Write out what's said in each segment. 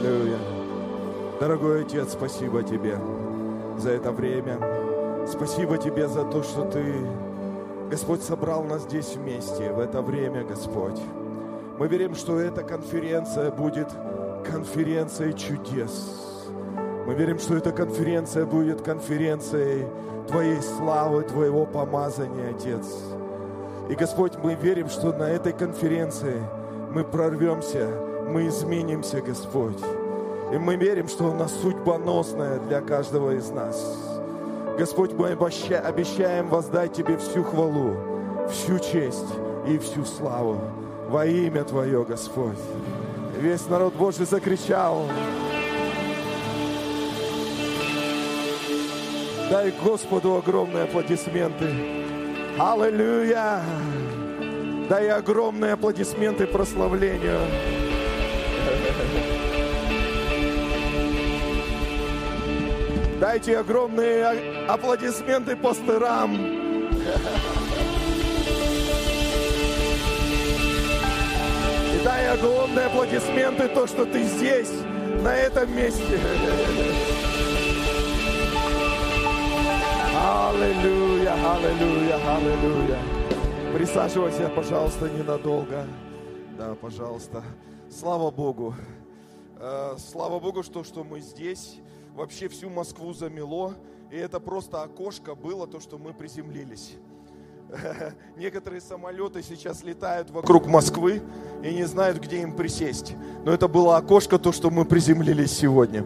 Аллилуйя. Дорогой Отец, спасибо Тебе за это время. Спасибо Тебе за то, что Ты, Господь, собрал нас здесь вместе в это время, Господь. Мы верим, что эта конференция будет конференцией чудес. Мы верим, что эта конференция будет конференцией Твоей славы, Твоего помазания, Отец. И, Господь, мы верим, что на этой конференции мы прорвемся, мы изменимся, Господь. И мы верим, что она судьбоносная для каждого из нас. Господь, мы обещаем воздать Тебе всю хвалу, всю честь и всю славу во имя Твое, Господь. Весь народ Божий закричал. Дай Господу огромные аплодисменты. Аллилуйя! Дай огромные аплодисменты прославлению. Дайте огромные аплодисменты пастырам. И дай огромные аплодисменты то, что ты здесь, на этом месте. Аллилуйя, аллилуйя, аллилуйя. Присаживайся, пожалуйста, ненадолго. Да, пожалуйста. Слава Богу. Э, слава Богу, что, что мы здесь. Вообще всю Москву замело. И это просто окошко было, то, что мы приземлились. Некоторые самолеты сейчас летают вокруг Москвы и не знают, где им присесть. Но это было окошко, то, что мы приземлились сегодня.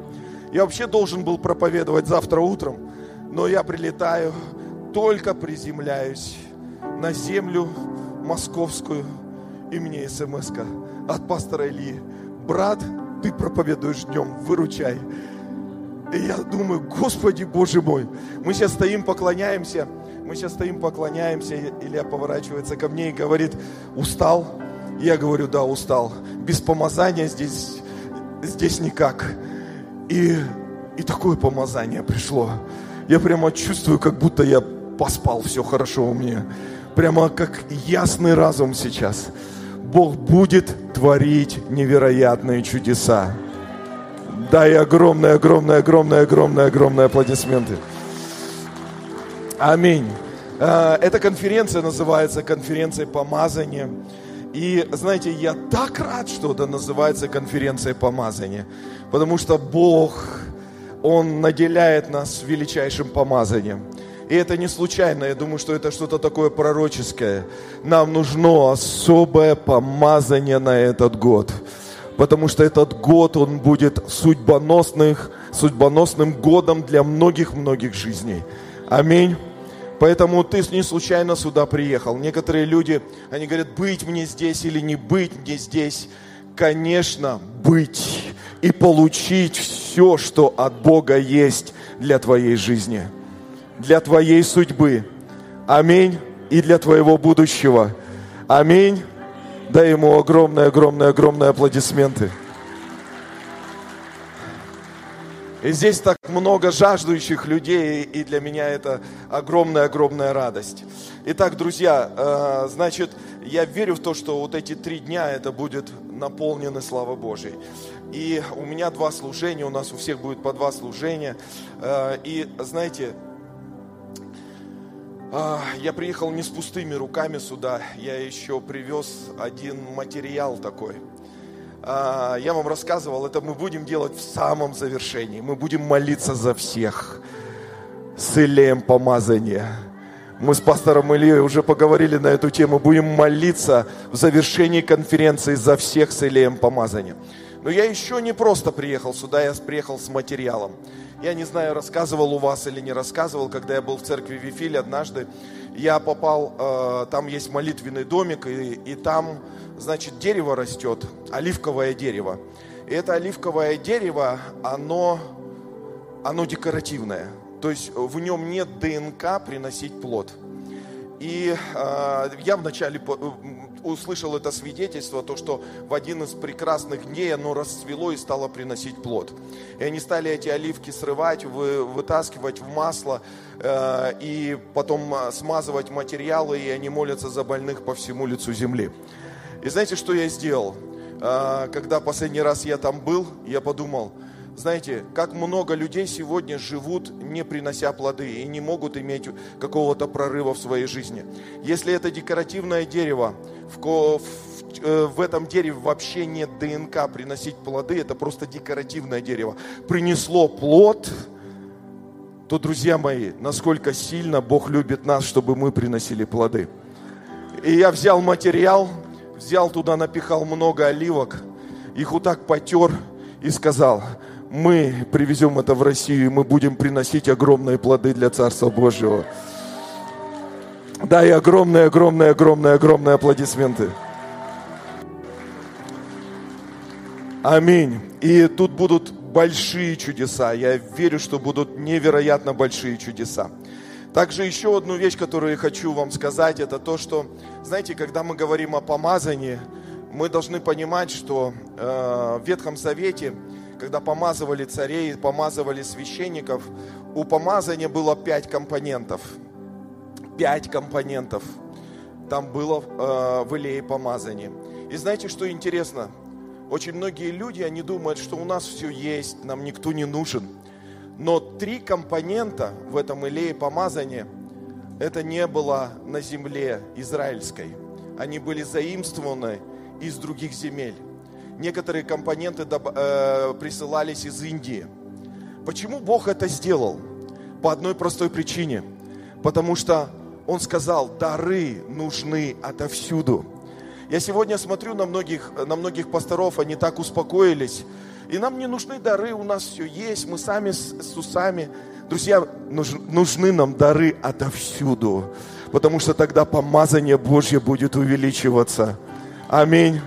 Я вообще должен был проповедовать завтра утром, но я прилетаю, только приземляюсь на землю московскую, и мне смс от пастора Ильи. Брат, ты проповедуешь днем, выручай. И я думаю, Господи Боже мой, мы сейчас стоим, поклоняемся, мы сейчас стоим, поклоняемся, Илья поворачивается ко мне и говорит, устал? Я говорю, да, устал. Без помазания здесь, здесь никак. И, и такое помазание пришло. Я прямо чувствую, как будто я поспал, все хорошо у меня прямо как ясный разум сейчас. Бог будет творить невероятные чудеса. Дай огромные, огромные, огромные, огромные, огромные аплодисменты. Аминь. А, эта конференция называется конференцией помазания. И знаете, я так рад, что это называется конференция помазания. Потому что Бог, Он наделяет нас величайшим помазанием. И это не случайно, я думаю, что это что-то такое пророческое. Нам нужно особое помазание на этот год. Потому что этот год, он будет судьбоносных, судьбоносным годом для многих-многих жизней. Аминь. Поэтому ты не случайно сюда приехал. Некоторые люди, они говорят, быть мне здесь или не быть мне здесь. Конечно, быть и получить все, что от Бога есть для твоей жизни для твоей судьбы. Аминь. И для твоего будущего. Аминь. Дай ему огромные, огромные, огромные аплодисменты. И здесь так много жаждущих людей, и для меня это огромная-огромная радость. Итак, друзья, э, значит, я верю в то, что вот эти три дня это будет наполнено славой Божьей. И у меня два служения, у нас у всех будет по два служения. Э, и знаете, я приехал не с пустыми руками сюда, я еще привез один материал такой. А, я вам рассказывал, это мы будем делать в самом завершении. Мы будем молиться за всех с Илеем. Мы с пастором Ильей уже поговорили на эту тему. Будем молиться в завершении конференции за всех с Илеем помазания. Но я еще не просто приехал сюда, я приехал с материалом. Я не знаю, рассказывал у вас или не рассказывал, когда я был в церкви Вифиль однажды, я попал, э, там есть молитвенный домик, и, и там, значит, дерево растет, оливковое дерево. И это оливковое дерево, оно, оно декоративное. То есть в нем нет ДНК приносить плод. И э, я вначале услышал это свидетельство, то, что в один из прекрасных дней оно расцвело и стало приносить плод. И они стали эти оливки срывать, вы, вытаскивать в масло э, и потом э, смазывать материалы, и они молятся за больных по всему лицу земли. И знаете, что я сделал? А, когда последний раз я там был, я подумал, знаете, как много людей сегодня живут, не принося плоды, и не могут иметь какого-то прорыва в своей жизни. Если это декоративное дерево, в, в, э, в этом дереве вообще нет ДНК приносить плоды, это просто декоративное дерево. Принесло плод, то, друзья мои, насколько сильно Бог любит нас, чтобы мы приносили плоды. И я взял материал, взял туда, напихал много оливок, их вот так потер и сказал, мы привезем это в Россию, и мы будем приносить огромные плоды для Царства Божьего. Да, и огромные, огромные, огромные, огромные аплодисменты. Аминь. И тут будут большие чудеса. Я верю, что будут невероятно большие чудеса. Также еще одну вещь, которую я хочу вам сказать, это то, что, знаете, когда мы говорим о помазании, мы должны понимать, что э, в Ветхом Завете, когда помазывали царей, помазывали священников, у помазания было пять компонентов. Пять компонентов там было э, в Илее помазание. И знаете, что интересно? Очень многие люди, они думают, что у нас все есть, нам никто не нужен. Но три компонента в этом илее помазания, это не было на земле израильской. Они были заимствованы из других земель. Некоторые компоненты э, присылались из Индии. Почему Бог это сделал? По одной простой причине. Потому что Он сказал, дары нужны отовсюду. Я сегодня смотрю на многих, на многих пасторов, они так успокоились, и нам не нужны дары, у нас все есть, мы сами с, с усами. Друзья, нужны нам дары отовсюду, потому что тогда помазание Божье будет увеличиваться. Аминь.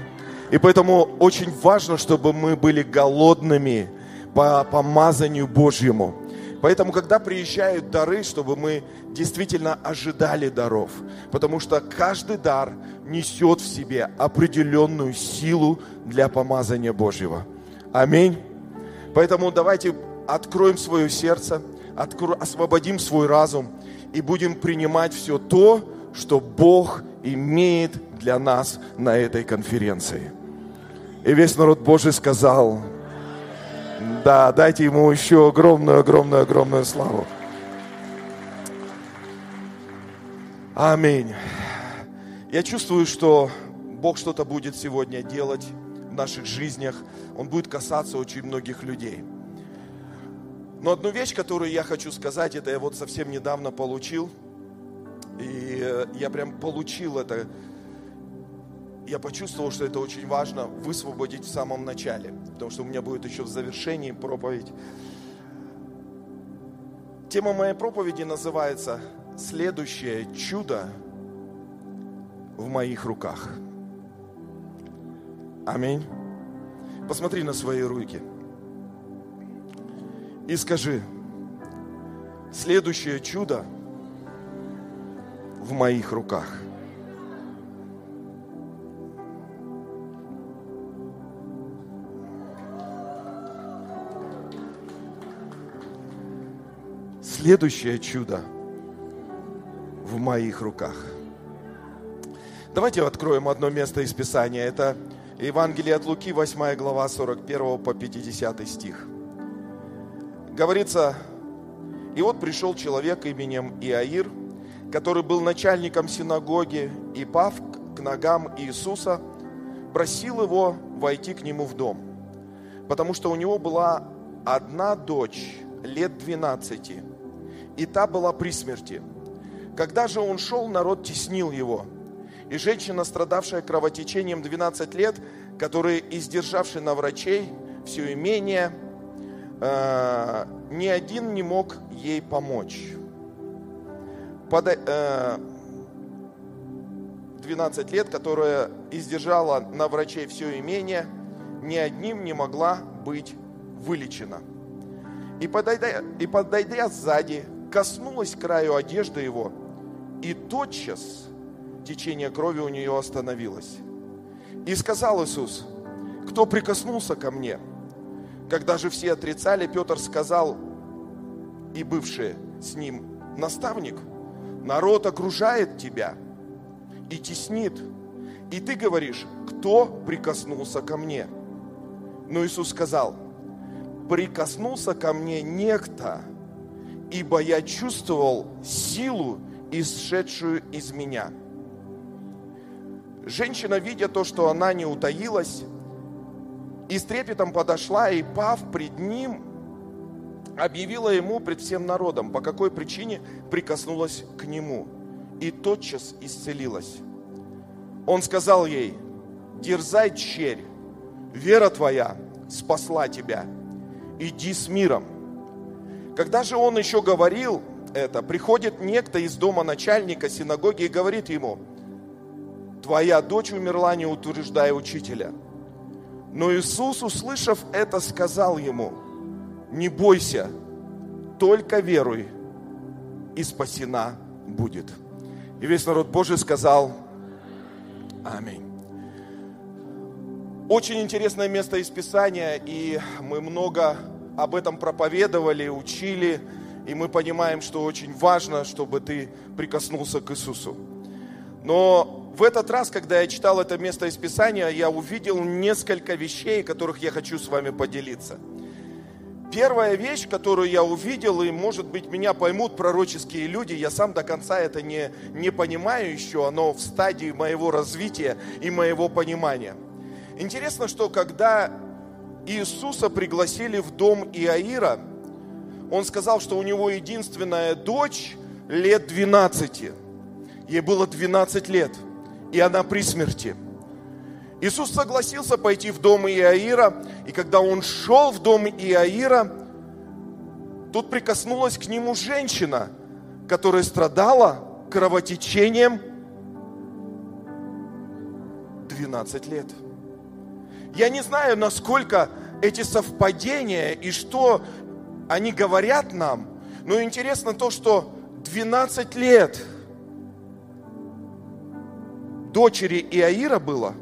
И поэтому очень важно, чтобы мы были голодными по помазанию Божьему. Поэтому, когда приезжают дары, чтобы мы действительно ожидали даров. Потому что каждый дар несет в себе определенную силу для помазания Божьего. Аминь. Поэтому давайте откроем свое сердце, откро... освободим свой разум и будем принимать все то, что Бог имеет для нас на этой конференции. И весь народ Божий сказал, да, дайте ему еще огромную, огромную, огромную славу. Аминь. Я чувствую, что Бог что-то будет сегодня делать в наших жизнях он будет касаться очень многих людей. Но одну вещь, которую я хочу сказать, это я вот совсем недавно получил. И э, я прям получил это. Я почувствовал, что это очень важно высвободить в самом начале. Потому что у меня будет еще в завершении проповедь. Тема моей проповеди называется «Следующее чудо в моих руках». Аминь. Посмотри на свои руки. И скажи, следующее чудо в моих руках. Следующее чудо в моих руках. Давайте откроем одно место из Писания. Это Евангелие от Луки, 8 глава, 41 по 50 стих. Говорится, и вот пришел человек именем Иаир, который был начальником синагоги, и пав к ногам Иисуса, просил его войти к нему в дом, потому что у него была одна дочь лет 12, и та была при смерти. Когда же он шел, народ теснил его – и женщина, страдавшая кровотечением 12 лет, которая, издержавшая на врачей все имение, э, ни один не мог ей помочь. Под, э, 12 лет, которая издержала на врачей все имение, ни одним не могла быть вылечена. И подойдя, и подойдя сзади, коснулась краю одежды его, и тотчас течение крови у нее остановилось. И сказал Иисус, кто прикоснулся ко мне? Когда же все отрицали, Петр сказал, и бывшие с ним, наставник, народ окружает тебя и теснит. И ты говоришь, кто прикоснулся ко мне? Но Иисус сказал, прикоснулся ко мне некто, ибо я чувствовал силу, исшедшую из меня. Женщина, видя то, что она не утаилась, и с трепетом подошла и, пав пред ним, объявила ему пред всем народом, по какой причине прикоснулась к нему, и тотчас исцелилась. Он сказал ей, дерзай, черь, вера твоя спасла тебя, иди с миром. Когда же он еще говорил это, приходит некто из дома начальника синагоги и говорит ему, твоя дочь умерла, не утверждая учителя. Но Иисус, услышав это, сказал ему, не бойся, только веруй, и спасена будет. И весь народ Божий сказал, Аминь. Очень интересное место из Писания, и мы много об этом проповедовали, учили, и мы понимаем, что очень важно, чтобы ты прикоснулся к Иисусу. Но в этот раз, когда я читал это место из Писания, я увидел несколько вещей, которых я хочу с вами поделиться. Первая вещь, которую я увидел, и, может быть, меня поймут пророческие люди, я сам до конца это не, не понимаю еще, оно в стадии моего развития и моего понимания – Интересно, что когда Иисуса пригласили в дом Иаира, он сказал, что у него единственная дочь лет 12. Ей было 12 лет, и она при смерти. Иисус согласился пойти в дом Иаира, и когда он шел в дом Иаира, тут прикоснулась к нему женщина, которая страдала кровотечением 12 лет. Я не знаю, насколько эти совпадения и что они говорят нам, но интересно то, что 12 лет дочери Иаира было,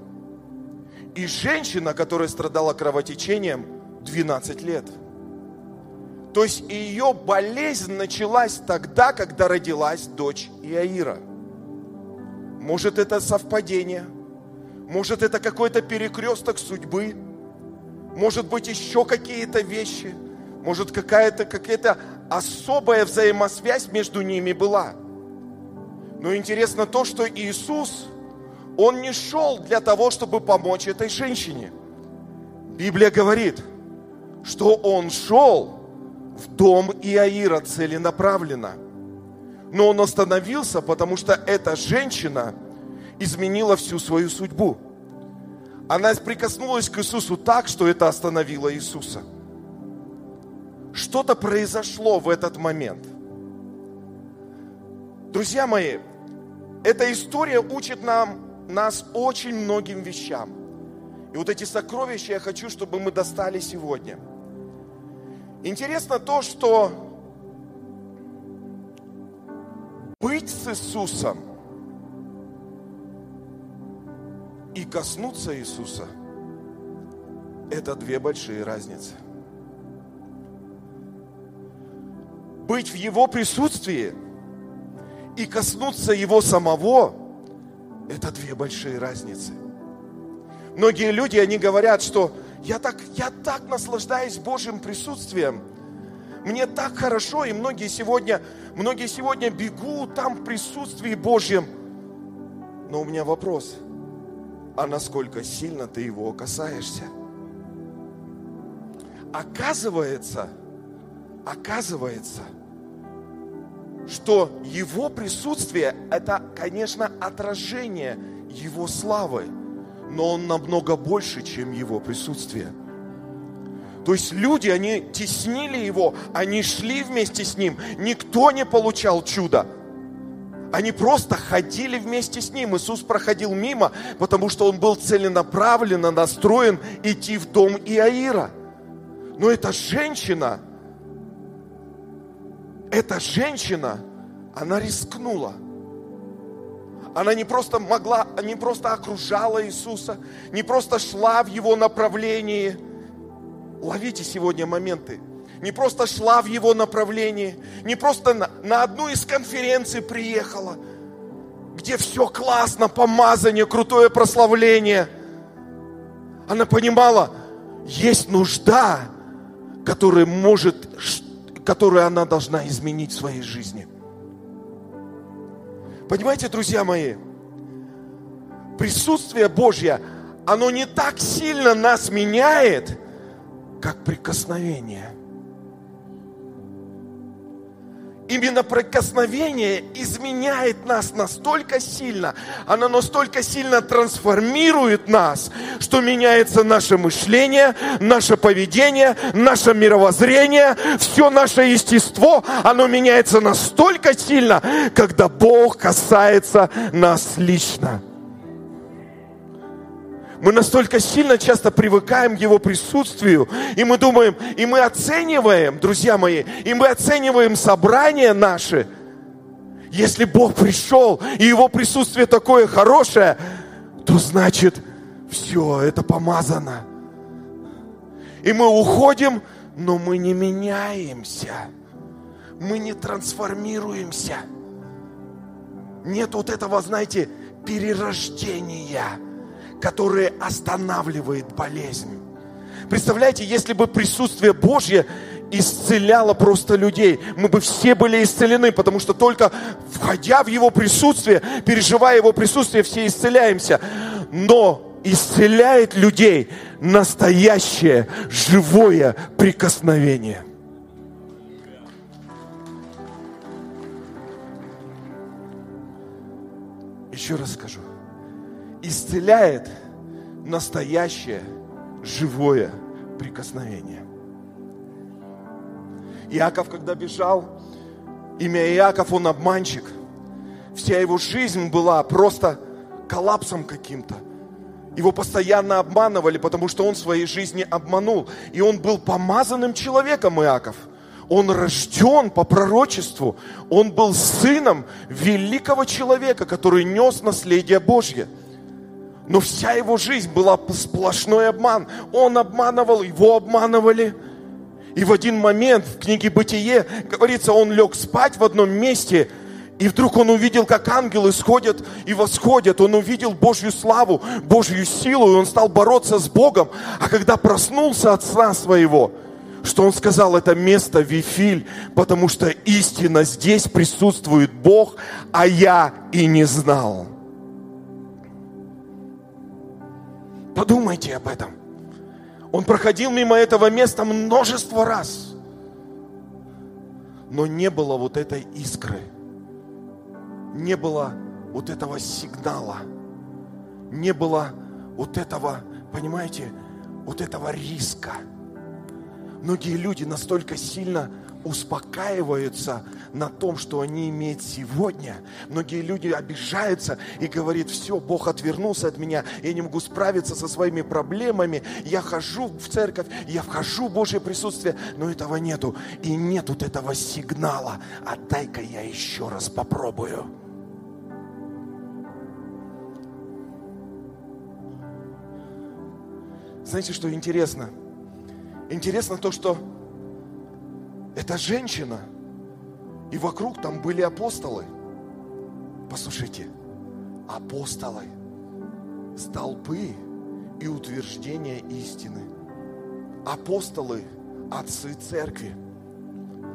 и женщина, которая страдала кровотечением, 12 лет. То есть ее болезнь началась тогда, когда родилась дочь Иаира. Может, это совпадение – может, это какой-то перекресток судьбы. Может быть, еще какие-то вещи. Может, какая-то какая особая взаимосвязь между ними была. Но интересно то, что Иисус, Он не шел для того, чтобы помочь этой женщине. Библия говорит, что Он шел в дом Иаира целенаправленно. Но Он остановился, потому что эта женщина – изменила всю свою судьбу. Она прикоснулась к Иисусу так, что это остановило Иисуса. Что-то произошло в этот момент. Друзья мои, эта история учит нам, нас очень многим вещам. И вот эти сокровища я хочу, чтобы мы достали сегодня. Интересно то, что быть с Иисусом – и коснуться Иисуса – это две большие разницы. Быть в Его присутствии и коснуться Его самого – это две большие разницы. Многие люди, они говорят, что я так, я так наслаждаюсь Божьим присутствием, мне так хорошо, и многие сегодня, многие сегодня бегут там в присутствии Божьем. Но у меня вопрос – а насколько сильно ты его касаешься. Оказывается, оказывается, что его присутствие – это, конечно, отражение его славы, но он намного больше, чем его присутствие. То есть люди, они теснили его, они шли вместе с ним, никто не получал чуда – они просто ходили вместе с ним. Иисус проходил мимо, потому что он был целенаправленно настроен идти в дом Иаира. Но эта женщина, эта женщина, она рискнула. Она не просто могла, не просто окружала Иисуса, не просто шла в его направлении. Ловите сегодня моменты не просто шла в его направлении, не просто на, на одну из конференций приехала, где все классно, помазание, крутое прославление. Она понимала, есть нужда, которая может, которую она должна изменить в своей жизни. Понимаете, друзья мои, присутствие Божье, оно не так сильно нас меняет, как прикосновение. Именно прикосновение изменяет нас настолько сильно, оно настолько сильно трансформирует нас, что меняется наше мышление, наше поведение, наше мировоззрение, все наше естество, оно меняется настолько сильно, когда Бог касается нас лично. Мы настолько сильно часто привыкаем к Его присутствию, и мы думаем, и мы оцениваем, друзья мои, и мы оцениваем собрания наши. Если Бог пришел, и Его присутствие такое хорошее, то значит, все, это помазано. И мы уходим, но мы не меняемся. Мы не трансформируемся. Нет вот этого, знаете, перерождения – которое останавливает болезнь. Представляете, если бы присутствие Божье исцеляло просто людей, мы бы все были исцелены, потому что только входя в Его присутствие, переживая Его присутствие, все исцеляемся. Но исцеляет людей настоящее, живое прикосновение. Еще раз скажу исцеляет настоящее, живое прикосновение. Иаков, когда бежал, имя Иаков, он обманщик. Вся его жизнь была просто коллапсом каким-то. Его постоянно обманывали, потому что он своей жизни обманул. И он был помазанным человеком, Иаков – он рожден по пророчеству. Он был сыном великого человека, который нес наследие Божье. Но вся его жизнь была сплошной обман. Он обманывал, его обманывали. И в один момент в книге «Бытие» говорится, он лег спать в одном месте, и вдруг он увидел, как ангелы сходят и восходят. Он увидел Божью славу, Божью силу, и он стал бороться с Богом. А когда проснулся от сна своего, что он сказал, это место Вифиль, потому что истинно здесь присутствует Бог, а я и не знал. Подумайте об этом. Он проходил мимо этого места множество раз. Но не было вот этой искры. Не было вот этого сигнала. Не было вот этого, понимаете, вот этого риска. Многие люди настолько сильно успокаиваются на том, что они имеют сегодня. Многие люди обижаются и говорят, все, Бог отвернулся от меня, я не могу справиться со своими проблемами, я хожу в церковь, я вхожу в Божье присутствие, но этого нету. И нет вот этого сигнала, а дай-ка я еще раз попробую. Знаете, что интересно? Интересно то, что эта женщина, и вокруг там были апостолы. Послушайте, апостолы, столпы и утверждения истины. Апостолы, отцы церкви,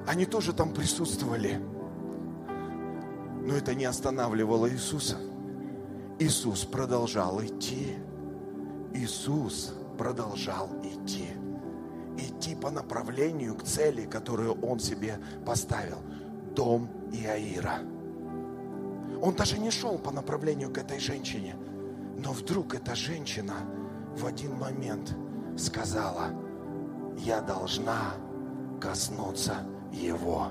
они тоже там присутствовали. Но это не останавливало Иисуса. Иисус продолжал идти. Иисус продолжал идти идти по направлению к цели, которую он себе поставил. Дом Иаира. Он даже не шел по направлению к этой женщине. Но вдруг эта женщина в один момент сказала, я должна коснуться его.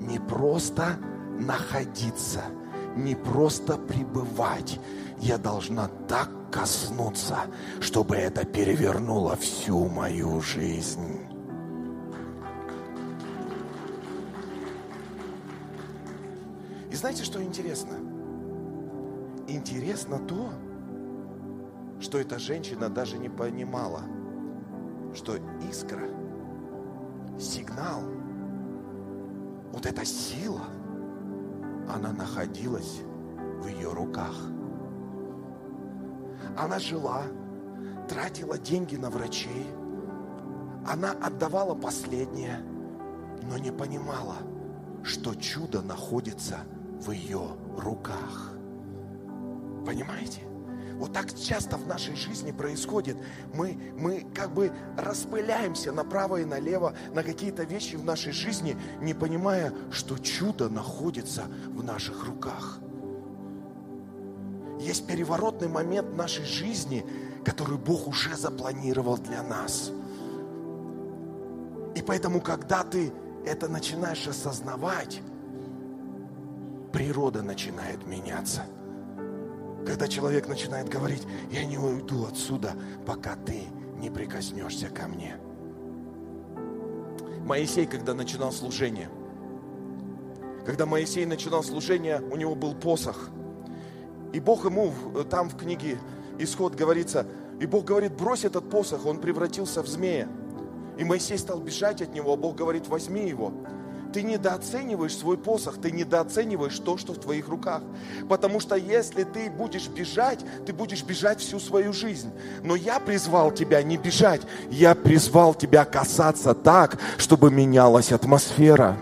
Не просто находиться, не просто пребывать. Я должна так коснуться, чтобы это перевернуло всю мою жизнь. И знаете, что интересно? Интересно то, что эта женщина даже не понимала, что искра, сигнал, вот эта сила, она находилась в ее руках. Она жила, тратила деньги на врачей, она отдавала последнее, но не понимала, что чудо находится в ее руках. Понимаете? Вот так часто в нашей жизни происходит. Мы, мы как бы распыляемся направо и налево на какие-то вещи в нашей жизни, не понимая, что чудо находится в наших руках. Есть переворотный момент нашей жизни, который Бог уже запланировал для нас. И поэтому, когда ты это начинаешь осознавать, природа начинает меняться – когда человек начинает говорить, я не уйду отсюда, пока ты не прикоснешься ко мне. Моисей, когда начинал служение, когда Моисей начинал служение, у него был посох. И Бог ему там в книге Исход говорится, и Бог говорит, брось этот посох, он превратился в змея. И Моисей стал бежать от него, а Бог говорит, возьми его ты недооцениваешь свой посох, ты недооцениваешь то, что в твоих руках. Потому что если ты будешь бежать, ты будешь бежать всю свою жизнь. Но я призвал тебя не бежать, я призвал тебя касаться так, чтобы менялась атмосфера.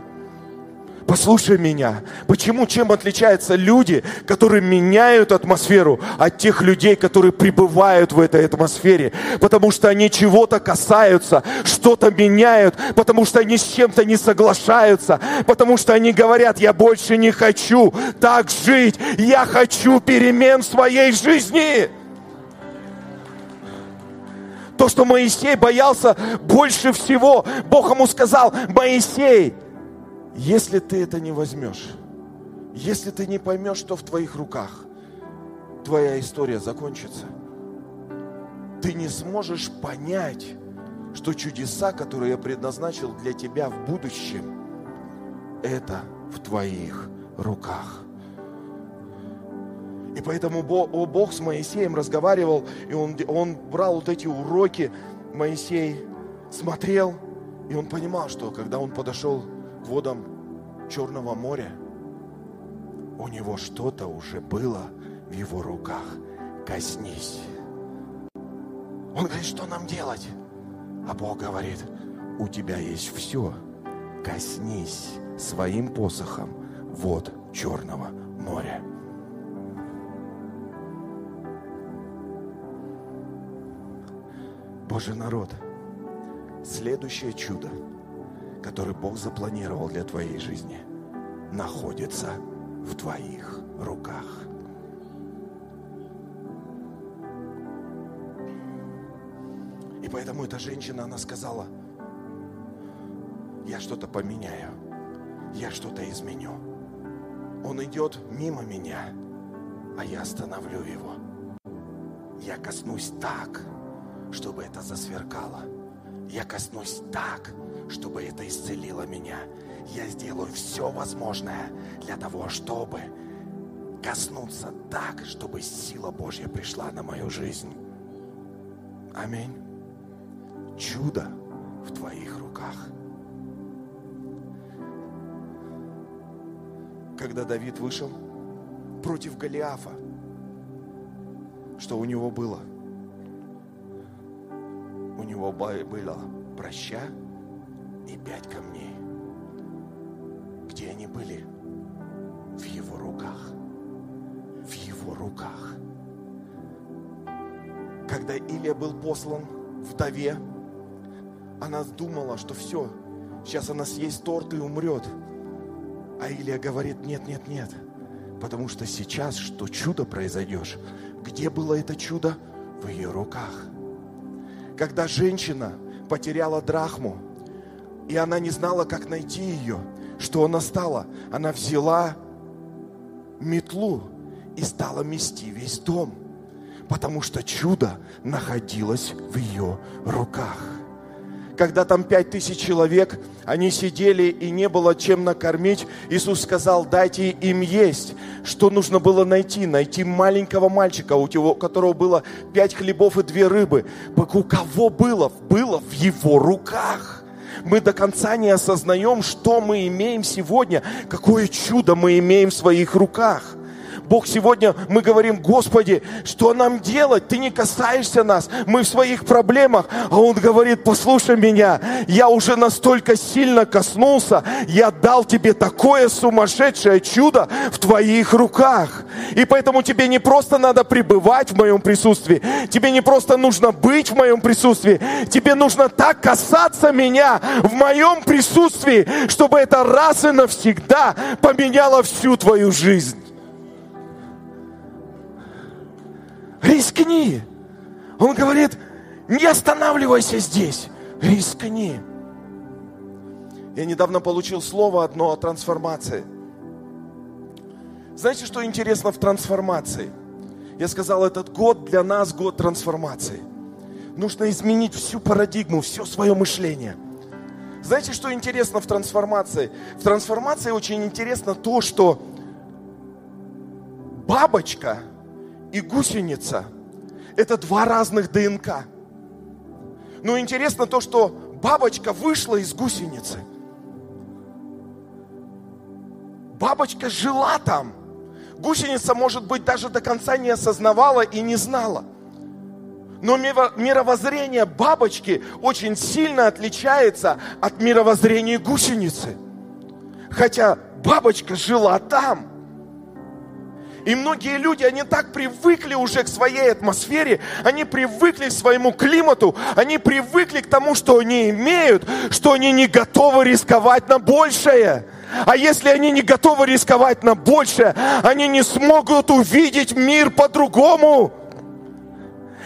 Послушай меня. Почему, чем отличаются люди, которые меняют атмосферу от тех людей, которые пребывают в этой атмосфере? Потому что они чего-то касаются, что-то меняют, потому что они с чем-то не соглашаются, потому что они говорят, я больше не хочу так жить, я хочу перемен в своей жизни. То, что Моисей боялся больше всего, Бог ему сказал, Моисей, если ты это не возьмешь, если ты не поймешь, что в твоих руках, твоя история закончится. Ты не сможешь понять, что чудеса, которые я предназначил для тебя в будущем, это в твоих руках. И поэтому Бог с Моисеем разговаривал, и он, он брал вот эти уроки, Моисей смотрел, и он понимал, что когда он подошел водам Черного моря, у него что-то уже было в его руках. Коснись. Он говорит, что нам делать? А Бог говорит, у тебя есть все. Коснись своим посохом вод Черного моря. Божий народ, следующее чудо – который Бог запланировал для твоей жизни, находится в твоих руках. И поэтому эта женщина, она сказала, я что-то поменяю, я что-то изменю. Он идет мимо меня, а я остановлю его. Я коснусь так, чтобы это засверкало. Я коснусь так, чтобы это исцелило меня. Я сделаю все возможное для того, чтобы коснуться так, чтобы сила Божья пришла на мою жизнь. Аминь. Чудо в твоих руках. Когда Давид вышел против Голиафа, что у него было? У него было проща и пять камней. Где они были? В его руках. В его руках. Когда Илия был послан вдове, она думала, что все, сейчас она съест торт и умрет. А Илия говорит, нет, нет, нет. Потому что сейчас, что чудо произойдешь. Где было это чудо? В ее руках. Когда женщина потеряла драхму, и она не знала, как найти ее. Что она стала? Она взяла метлу и стала мести весь дом, потому что чудо находилось в ее руках. Когда там пять тысяч человек, они сидели и не было чем накормить, Иисус сказал, дайте им есть. Что нужно было найти? Найти маленького мальчика, у которого было пять хлебов и две рыбы. У кого было? Было в его руках мы до конца не осознаем, что мы имеем сегодня, какое чудо мы имеем в своих руках. Бог, сегодня мы говорим, Господи, что нам делать? Ты не касаешься нас, мы в своих проблемах. А Он говорит, послушай меня, я уже настолько сильно коснулся, я дал тебе такое сумасшедшее чудо в твоих руках. И поэтому тебе не просто надо пребывать в моем присутствии, тебе не просто нужно быть в моем присутствии, тебе нужно так касаться меня в моем присутствии, чтобы это раз и навсегда поменяло всю твою жизнь. Рискни. Он говорит, не останавливайся здесь, рискни. Я недавно получил слово одно о трансформации. Знаете, что интересно в трансформации? Я сказал, этот год для нас год трансформации. Нужно изменить всю парадигму, все свое мышление. Знаете, что интересно в трансформации? В трансформации очень интересно то, что бабочка и гусеница – это два разных ДНК. Но интересно то, что бабочка вышла из гусеницы. Бабочка жила там. Гусеница, может быть, даже до конца не осознавала и не знала. Но мировоззрение бабочки очень сильно отличается от мировоззрения гусеницы. Хотя бабочка жила там. И многие люди, они так привыкли уже к своей атмосфере, они привыкли к своему климату, они привыкли к тому, что они имеют, что они не готовы рисковать на большее. А если они не готовы рисковать на большее, они не смогут увидеть мир по-другому.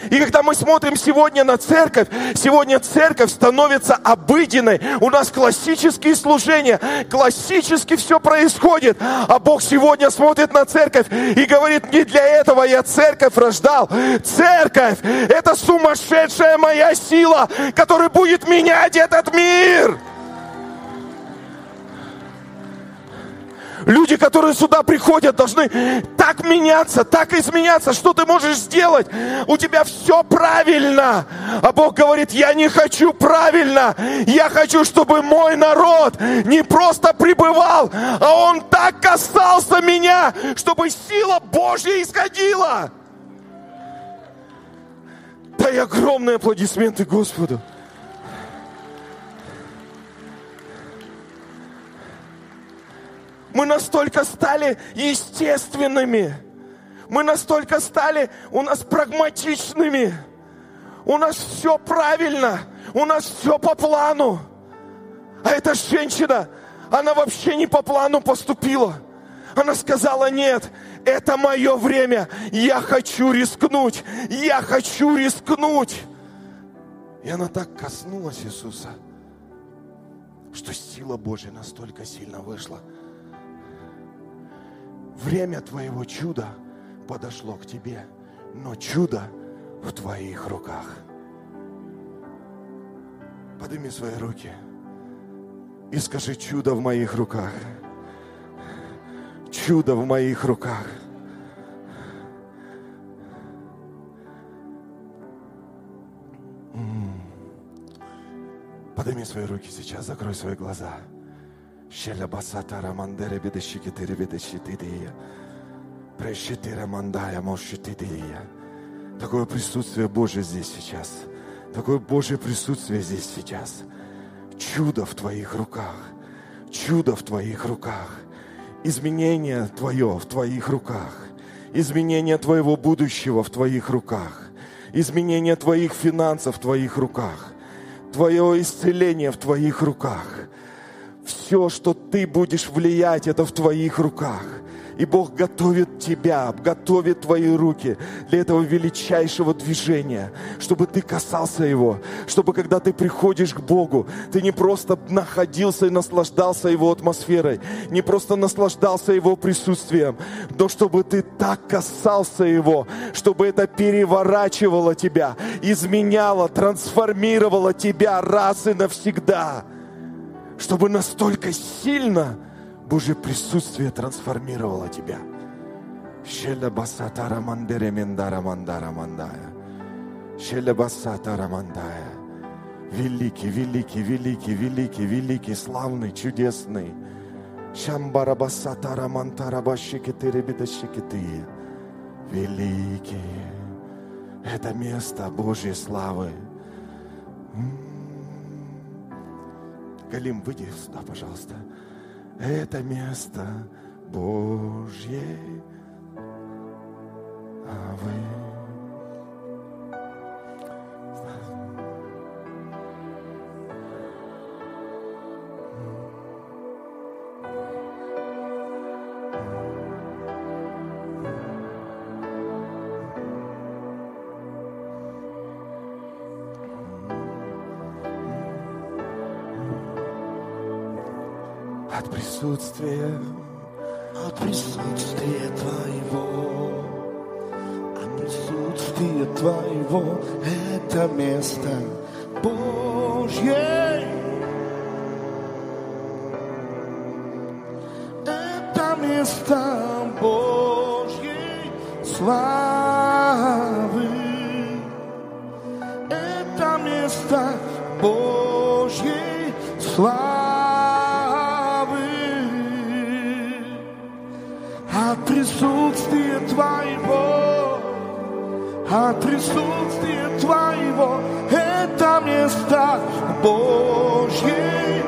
И когда мы смотрим сегодня на церковь, сегодня церковь становится обыденной. У нас классические служения, классически все происходит. А Бог сегодня смотрит на церковь и говорит, не для этого я церковь рождал. Церковь – это сумасшедшая моя сила, которая будет менять этот мир. Люди, которые сюда приходят, должны так меняться, так изменяться. Что ты можешь сделать? У тебя все правильно. А Бог говорит, я не хочу правильно. Я хочу, чтобы мой народ не просто пребывал, а он так касался меня, чтобы сила Божья исходила. Дай огромные аплодисменты Господу. Мы настолько стали естественными. Мы настолько стали у нас прагматичными. У нас все правильно. У нас все по плану. А эта женщина, она вообще не по плану поступила. Она сказала, нет, это мое время. Я хочу рискнуть. Я хочу рискнуть. И она так коснулась Иисуса, что сила Божья настолько сильно вышла – Время твоего чуда подошло к тебе, но чудо в твоих руках. Подними свои руки и скажи, чудо в моих руках. Чудо в моих руках. Подними свои руки сейчас, закрой свои глаза. Шеля басата рамандере бедешики тире бедеши Прещетира мандая мошетидия. Такое присутствие Божье здесь сейчас. Такое Божье присутствие здесь сейчас. Чудо в твоих руках. Чудо в твоих руках. Изменение твое в твоих руках. Изменение твоего будущего в твоих руках. Изменение твоих финансов в твоих руках. Твое исцеление в твоих руках все, что ты будешь влиять, это в твоих руках. И Бог готовит тебя, готовит твои руки для этого величайшего движения, чтобы ты касался Его, чтобы когда ты приходишь к Богу, ты не просто находился и наслаждался Его атмосферой, не просто наслаждался Его присутствием, но чтобы ты так касался Его, чтобы это переворачивало тебя, изменяло, трансформировало тебя раз и навсегда чтобы настолько сильно Божье присутствие трансформировало тебя. Шеля басата рамандере мендара мандара мандая. Шеля басата рамандая. Великий, великий, великий, великий, великий, славный, чудесный. Шамбарабасата рамантарабашикиты ребедащикиты. Великий. Это место Божьей славы. Галим, выйди сюда, пожалуйста. Это место Божьей славы. Присутствия, от присутствия Твоего, от присутствия Твоего, это место Божье. Это место Божьей славы. Это место Божьей славы. Твоего, от присутствия Твоего, это место Божьей.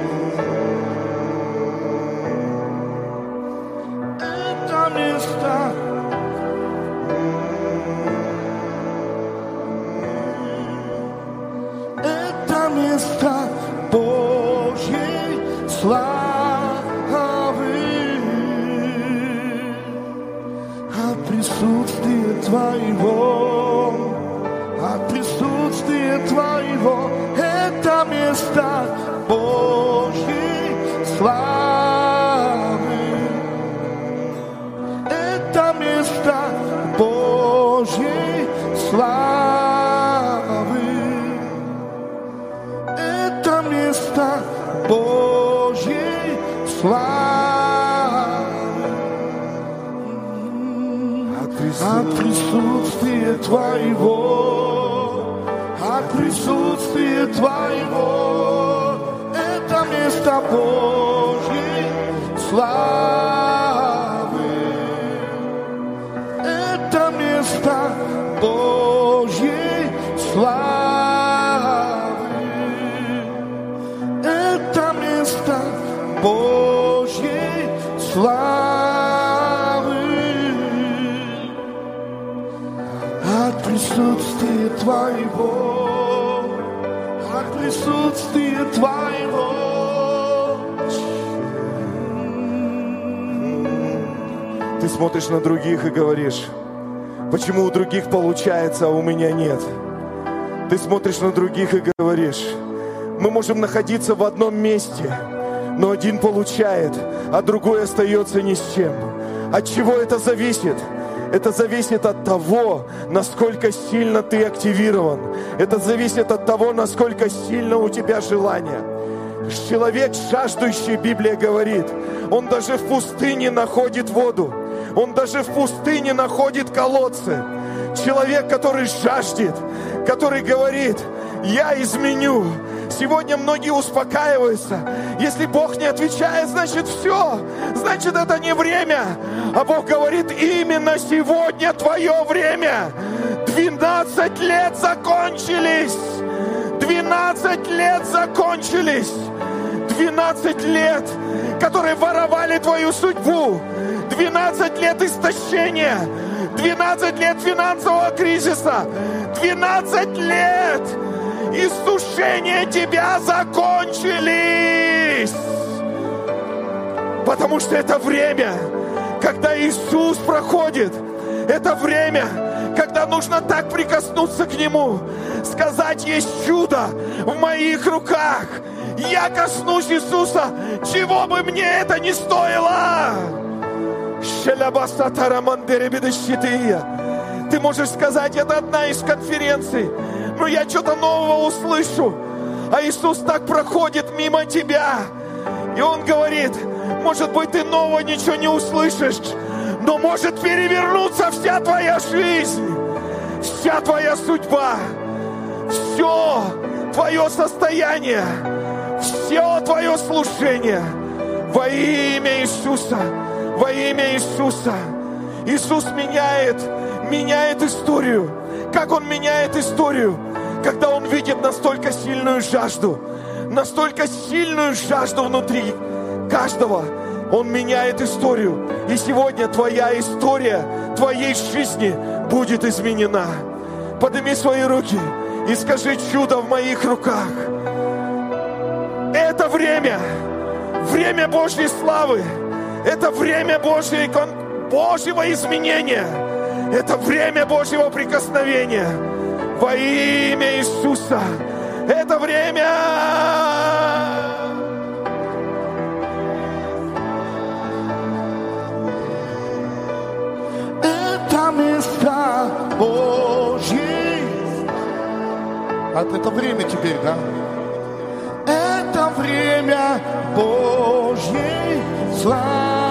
От присутствия Твоего, от присутствия Твоего, это место Божьей славы, Твоего, от присутствия Твоего. Ты смотришь на других и говоришь, почему у других получается, а у меня нет. Ты смотришь на других и говоришь, мы можем находиться в одном месте, но один получает, а другой остается ни с чем. От чего это зависит? Это зависит от того, насколько сильно ты активирован. Это зависит от того, насколько сильно у тебя желание. Человек, жаждущий, Библия говорит, он даже в пустыне находит воду. Он даже в пустыне находит колодцы. Человек, который жаждет, который говорит, я изменю, Сегодня многие успокаиваются. Если Бог не отвечает, значит все. Значит это не время. А Бог говорит, именно сегодня твое время. 12 лет закончились. 12 лет закончились. 12 лет, которые воровали твою судьбу. 12 лет истощения. 12 лет финансового кризиса. 12 лет иссушения тебя закончились. Потому что это время, когда Иисус проходит. Это время, когда нужно так прикоснуться к Нему, сказать, есть чудо в моих руках. Я коснусь Иисуса, чего бы мне это ни стоило. Ты можешь сказать, это одна из конференций, но я что-то нового услышу. А Иисус так проходит мимо тебя. И Он говорит, может быть, ты нового ничего не услышишь, но может перевернуться вся твоя жизнь, вся твоя судьба, все твое состояние, все твое служение, Во имя Иисуса, во имя Иисуса. Иисус меняет, меняет историю. Как Он меняет историю? Когда Он видит настолько сильную жажду, настолько сильную жажду внутри каждого, Он меняет историю. И сегодня твоя история твоей жизни будет изменена. Подними свои руки и скажи чудо в моих руках. Это время, время Божьей славы, это время Божьей, Божьего изменения, это время Божьего прикосновения во имя Иисуса. Это время Это места Божьи. А это время теперь, да? Это время Божьей славы.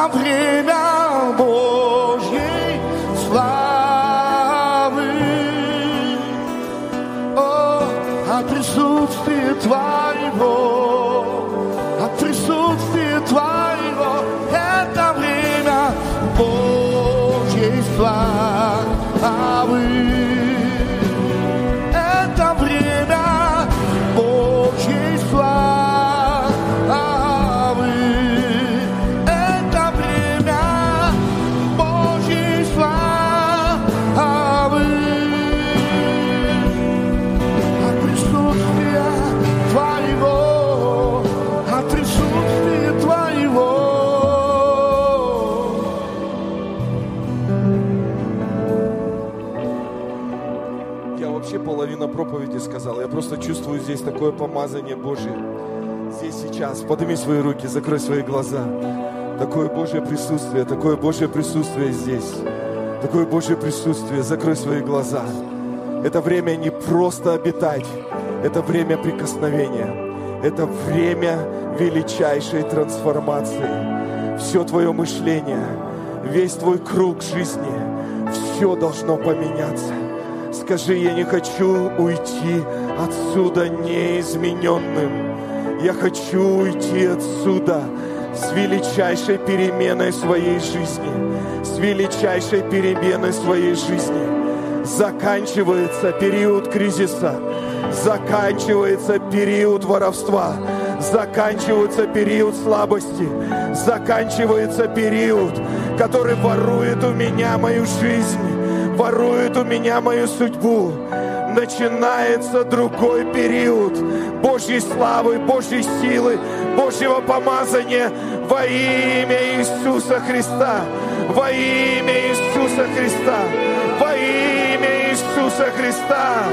Это время Божьей славы. О, от присутствия Твоего, от присутствия Твоего, это время Божьей славы. Здесь такое помазание Божье. Здесь сейчас. Подними свои руки, закрой свои глаза. Такое Божье присутствие, такое Божье присутствие здесь. Такое Божье присутствие. Закрой свои глаза. Это время не просто обитать. Это время прикосновения. Это время величайшей трансформации. Все твое мышление, весь твой круг жизни, все должно поменяться. Скажи, я не хочу уйти отсюда неизмененным. Я хочу уйти отсюда с величайшей переменой своей жизни. С величайшей переменой своей жизни. Заканчивается период кризиса. Заканчивается период воровства. Заканчивается период слабости. Заканчивается период, который ворует у меня мою жизнь ворует у меня мою судьбу начинается другой период Божьей славы, Божьей силы, Божьего помазания во имя Иисуса Христа. Во имя Иисуса Христа. Во имя Иисуса Христа.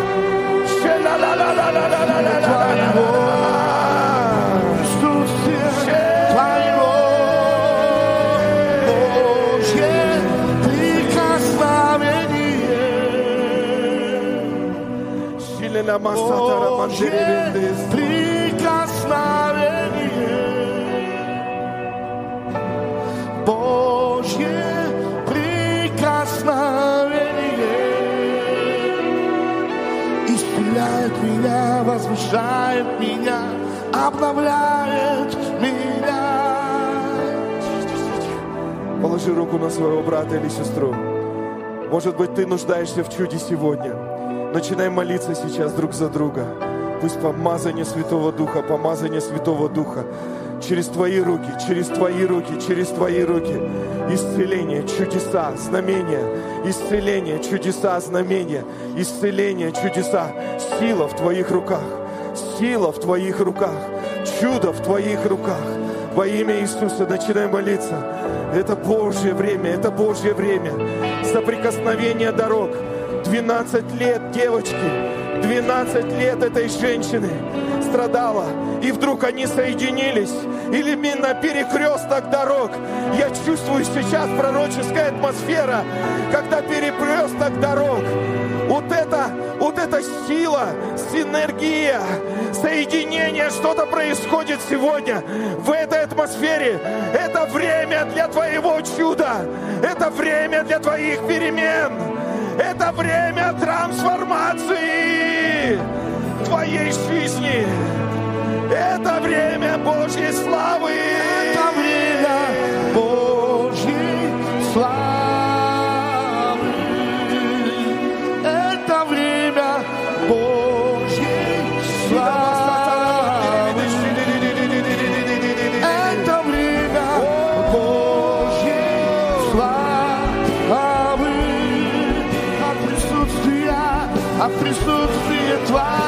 Божье прикосновение, Божье прикосновение исцеляет меня, возвышает меня, обновляет меня. Положи руку на своего брата или сестру. Может быть, ты нуждаешься в чуде сегодня. Начинай молиться сейчас друг за друга. Пусть помазание Святого Духа, помазание Святого Духа через твои руки, через твои руки, через твои руки. Исцеление, чудеса, знамения. Исцеление, чудеса, знамения. Исцеление, чудеса. Сила в твоих руках. Сила в твоих руках. Чудо в твоих руках. Во имя Иисуса начинай молиться. Это Божье время, это Божье время. Соприкосновение дорог. 12 лет девочки, 12 лет этой женщины страдала. И вдруг они соединились. Или именно перекресток дорог. Я чувствую сейчас пророческая атмосфера, когда перекресток дорог. Вот это, вот эта сила, синергия, соединение, что-то происходит сегодня в этой атмосфере. Это время для твоего чуда. Это время для твоих перемен. Это время трансформации твоей жизни. Это время Божьей славы. От присутствия Твоего,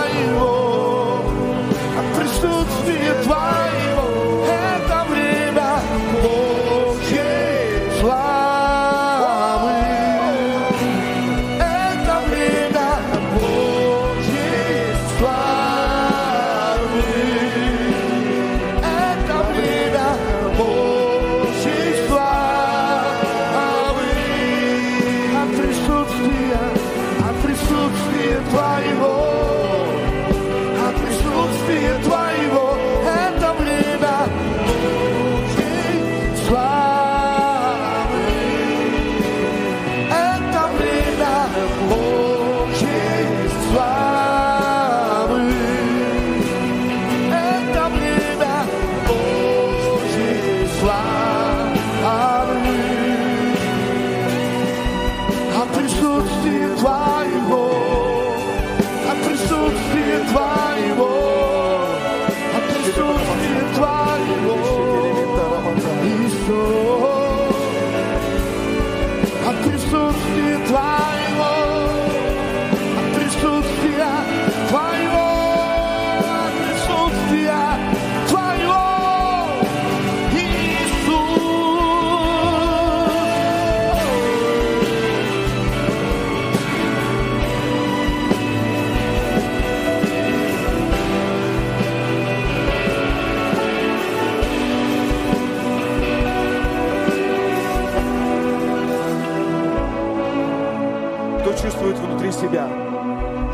внутри себя,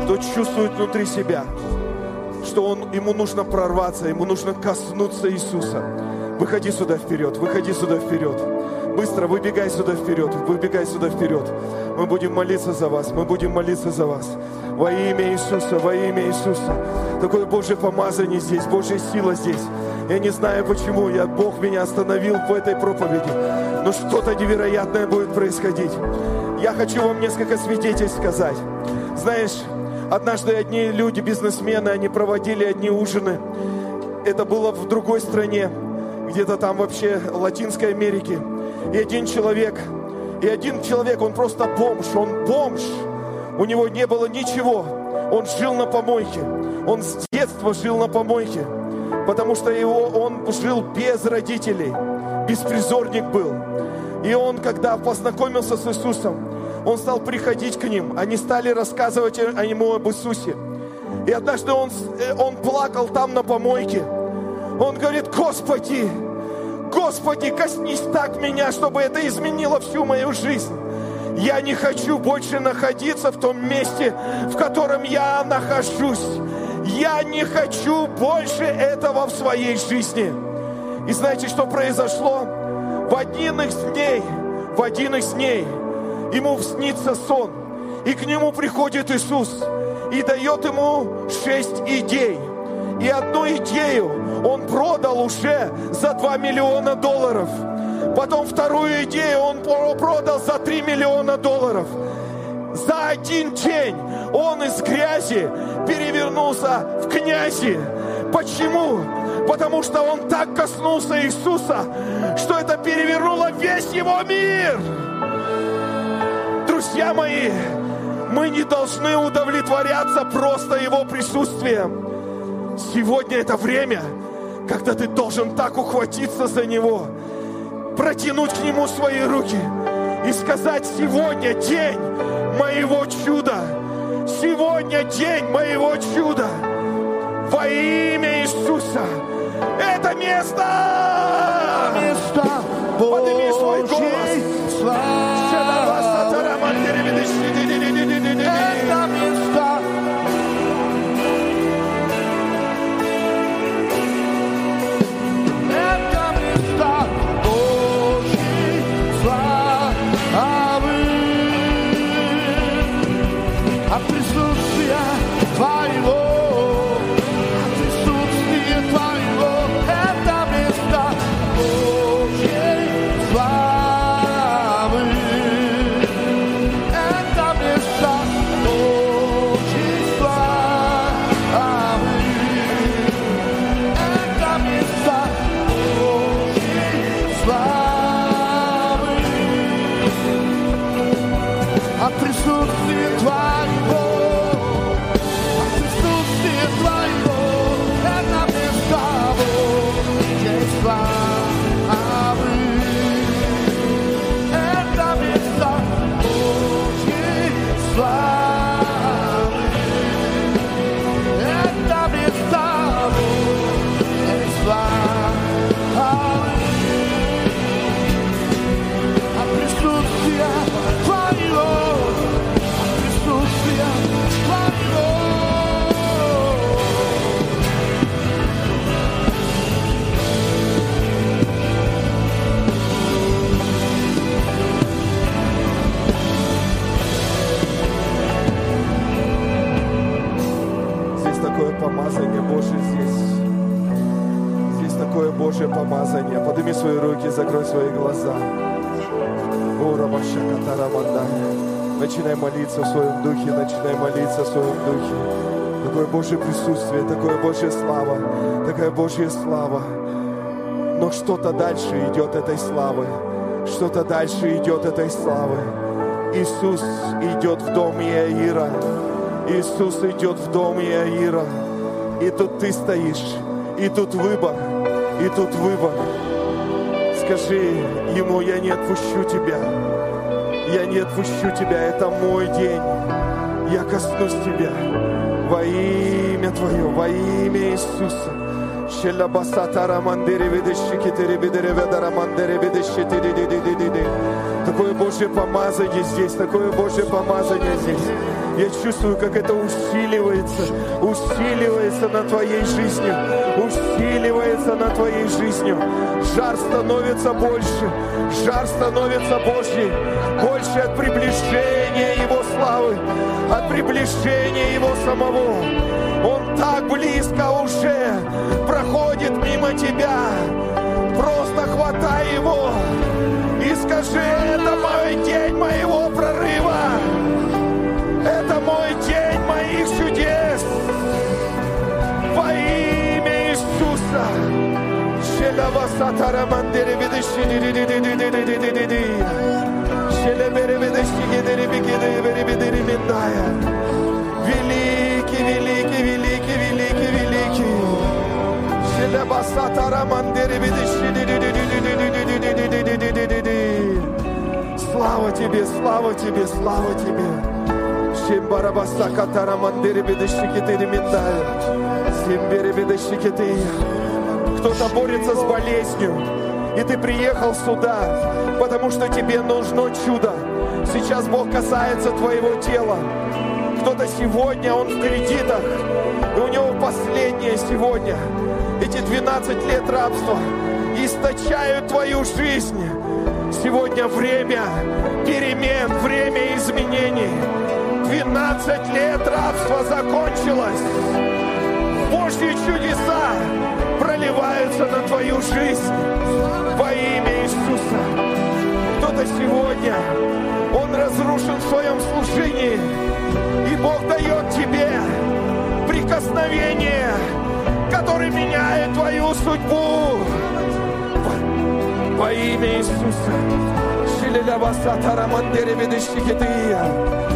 кто чувствует внутри себя, что он, ему нужно прорваться, ему нужно коснуться Иисуса. Выходи сюда вперед, выходи сюда вперед. Быстро выбегай сюда вперед, выбегай сюда вперед. Мы будем молиться за вас, мы будем молиться за вас. Во имя Иисуса, во имя Иисуса. Такое Божье помазание здесь, Божья сила здесь. Я не знаю почему, я, Бог меня остановил в этой проповеди, но что-то невероятное будет происходить. Я хочу вам несколько свидетельств сказать. Знаешь, однажды одни люди, бизнесмены, они проводили одни ужины. Это было в другой стране, где-то там вообще Латинской Америке. И один человек, и один человек, он просто бомж, он бомж. У него не было ничего. Он жил на помойке. Он с детства жил на помойке. Потому что его, он жил без родителей. Беспризорник был. И он, когда познакомился с Иисусом, он стал приходить к ним. Они стали рассказывать о- ему об Иисусе. И однажды он, э, он плакал там на помойке. Он говорит, Господи, Господи, коснись так меня, чтобы это изменило всю мою жизнь. Я не хочу больше находиться в том месте, в котором я нахожусь. Я не хочу больше этого в своей жизни. И знаете, что произошло? В один из дней, в один из дней ему снится сон. И к нему приходит Иисус и дает ему шесть идей. И одну идею он продал уже за 2 миллиона долларов. Потом вторую идею он про- продал за 3 миллиона долларов. За один день он из грязи перевернулся в князи. Почему? Потому что он так коснулся Иисуса, что это перевернуло весь его мир. Друзья мои, мы не должны удовлетворяться просто Его присутствием. Сегодня это время, когда ты должен так ухватиться за Него, протянуть к Нему свои руки и сказать, сегодня день моего чуда. Сегодня день моего чуда. Во имя Иисуса. Это место! место Подними свой голос. Божьей Начинай молиться в своем духе, начинай молиться в своем духе. Такое Божье присутствие, такое Божья слава, такая Божья слава. Но что-то дальше идет этой славы. Что-то дальше идет этой славы. Иисус идет в дом Иаира. Иисус идет в дом Иаира. И тут ты стоишь. И тут выбор. И тут выбор. Скажи ему, я не отпущу тебя. Я не отпущу тебя. Это мой день. Я коснусь тебя во имя Твое, во имя Иисуса. Такое Божье помазание здесь, такое Божье помазание здесь. Я чувствую, как это усиливается, усиливается на твоей жизни, усиливается на твоей жизни. Жар становится больше, жар становится Божий, больше от приближения Его славы, от приближения Его самого. Он так близко уже Шелавасатара мандере бедеши ди-ди-ди-ди-ди-ди-ди-ди-ди. Шелебере бедеши гедери-бигедери-бери-бедери миндая. Великий, великий, великий, великий, великий. Шелебасатара мандере бедеши ди-ди-ди-ди-ди-ди-ди-ди-ди-ди-ди-ди. Слава тебе, слава тебе, слава тебе. Шимбарабаса катара мандере бедешики ты миндая. Симбере бедешики ты. Кто-то борется с болезнью, и ты приехал сюда, потому что тебе нужно чудо. Сейчас Бог касается твоего тела. Кто-то сегодня, он в кредитах, и у него последнее сегодня. Эти 12 лет рабства источают твою жизнь. Сегодня время перемен, время изменений. 12 лет рабства закончилось. Божьи чудеса проливаются на твою жизнь во имя Иисуса. Кто-то сегодня, он разрушен в своем служении, и Бог дает тебе прикосновение, которое меняет твою судьбу во имя Иисуса. Шилелявасатара мандере ведещикетия. Великий,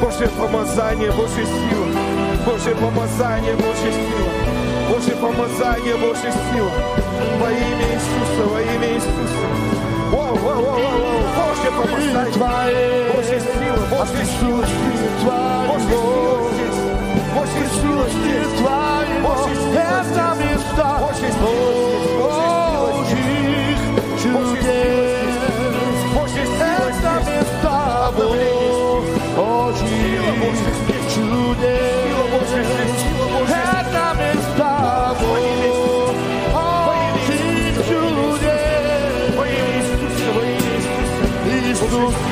Божье помазание, Божья сила. Божье помазание, Божья сила. Божье помазание, Божья сила. Во имя Иисуса, во имя Иисуса. Вау, вау, вау, вау. Божье помазание. Божья сила, Божья сила. Божья сила здесь. Божья сила здесь. Божья сила здесь. Божья сила здесь. Божья сила здесь. Божьих чудес. louvor hoje te louvor hoje te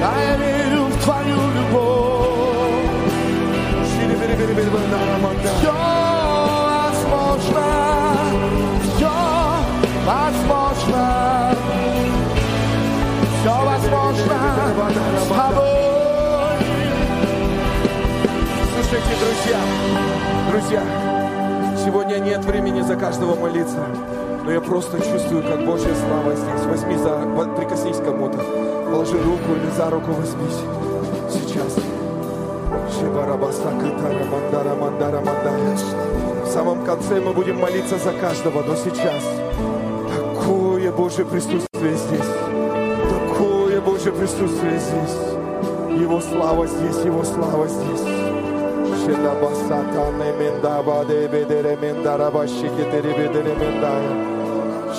я верю в Твою любовь. Все возможно. Все возможно. Все возможно с тобой. Слушайте, друзья, друзья, сегодня нет времени за каждого молиться, но я просто чувствую, как Божья слава здесь. Возьми за, прикоснись кому-то, положи руку или за руку возьмись. Сейчас. В самом конце мы будем молиться за каждого, но сейчас такое Божье присутствие здесь. Такое Божье присутствие здесь. Его слава здесь, Его слава здесь. şela basatan emin dava de bederemin daraba şikiteri bederemin daya.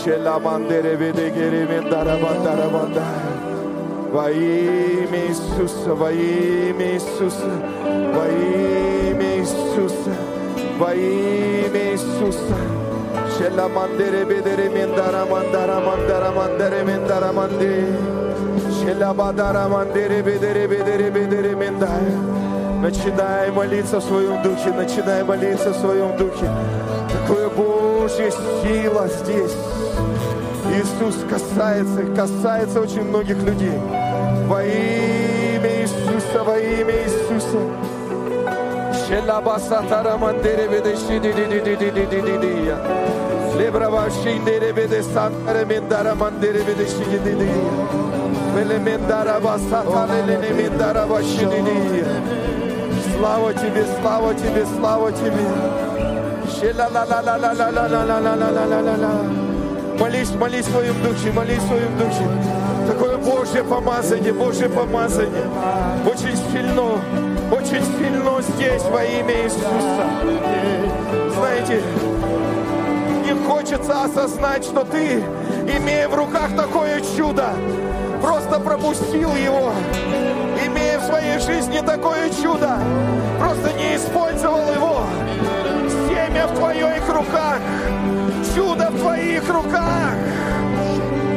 Şela mandere bede gerimin daraba daraba daya. Vayim İsus, vayim İsus, vayim İsus, vayim İsus. Şela mandere bederemin daraman daraman daraman deremin daraman de. Şela badaraman dere bedere bedere bederemin daya. Начинай молиться в своем духе, начинай молиться в своем духе. Такое Божья сила здесь. Иисус касается, касается очень многих людей. Во имя Иисуса, во имя Иисуса. Шелабасатара мандере ведеши ди ди ди я. Лебрава шиндере веде сантаре мендара мандере ведеши ди ди ди. Веле мендара басатаре лене мендара баши ди ди я слава Тебе, слава Тебе, слава Тебе. Молись, молись в своем духе, молись в своем духе. Такое Божье помазание, Божье помазание. Очень сильно, очень сильно здесь во имя Иисуса. Знаете, не хочется осознать, что ты, имея в руках такое чудо, просто пропустил его своей жизни такое чудо. Просто не использовал его. Семя в твоих руках. Чудо в твоих руках.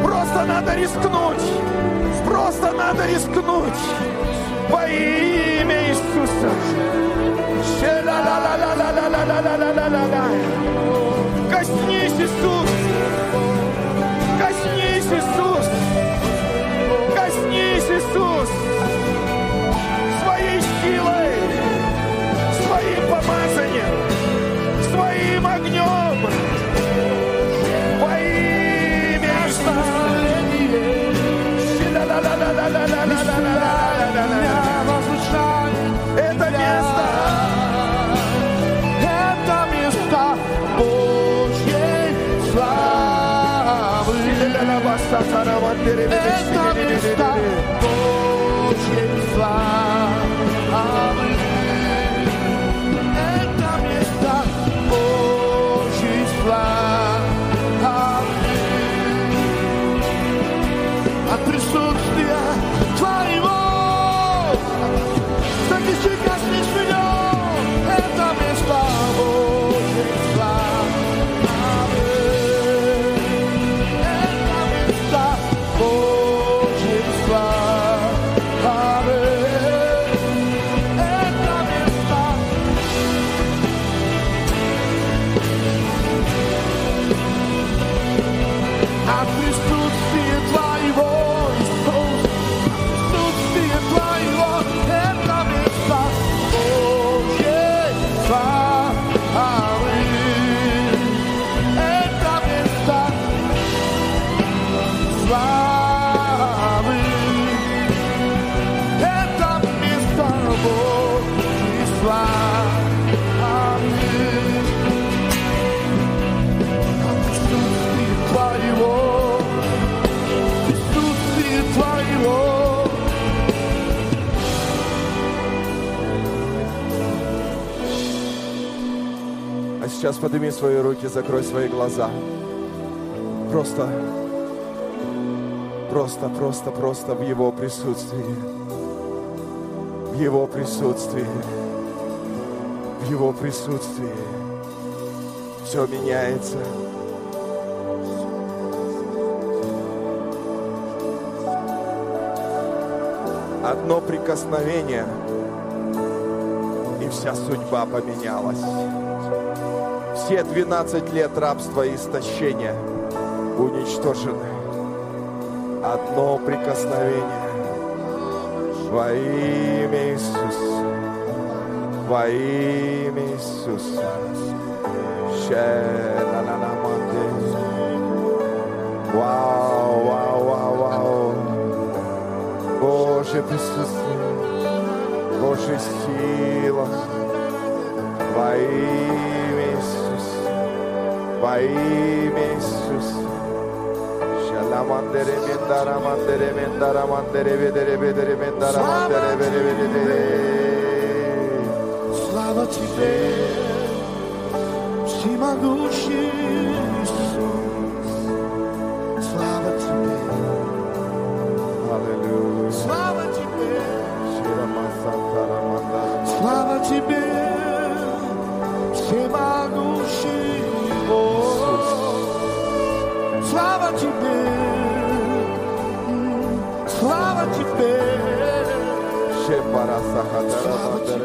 Просто надо рискнуть. Просто надо рискнуть. Во имя Иисуса. Коснись, Иисус. Esta amistad А сейчас подними свои руки, закрой свои глаза. Просто, просто, просто, просто в Его присутствии. В Его присутствии. В Его присутствии. все меняется. Одно прикосновение, и вся судьба поменялась. Все 12 лет рабства и истощения уничтожены. Одно прикосновение во имя Иисуса. Во имя Иисуса. Вау, вау, вау, вау. Божье присутствие, Божья сила. Во имя. Во имя Иисуса. Shalamandere mendara mandere mendara mandere vedere vedere mendara mandere vedere vedere. Слава Тебе, всемогущий Иисус. Слава Тебе, Аллилуйя. слава Тебе, Ширамасантара мандара. слава Тебе, м, слава Тебе,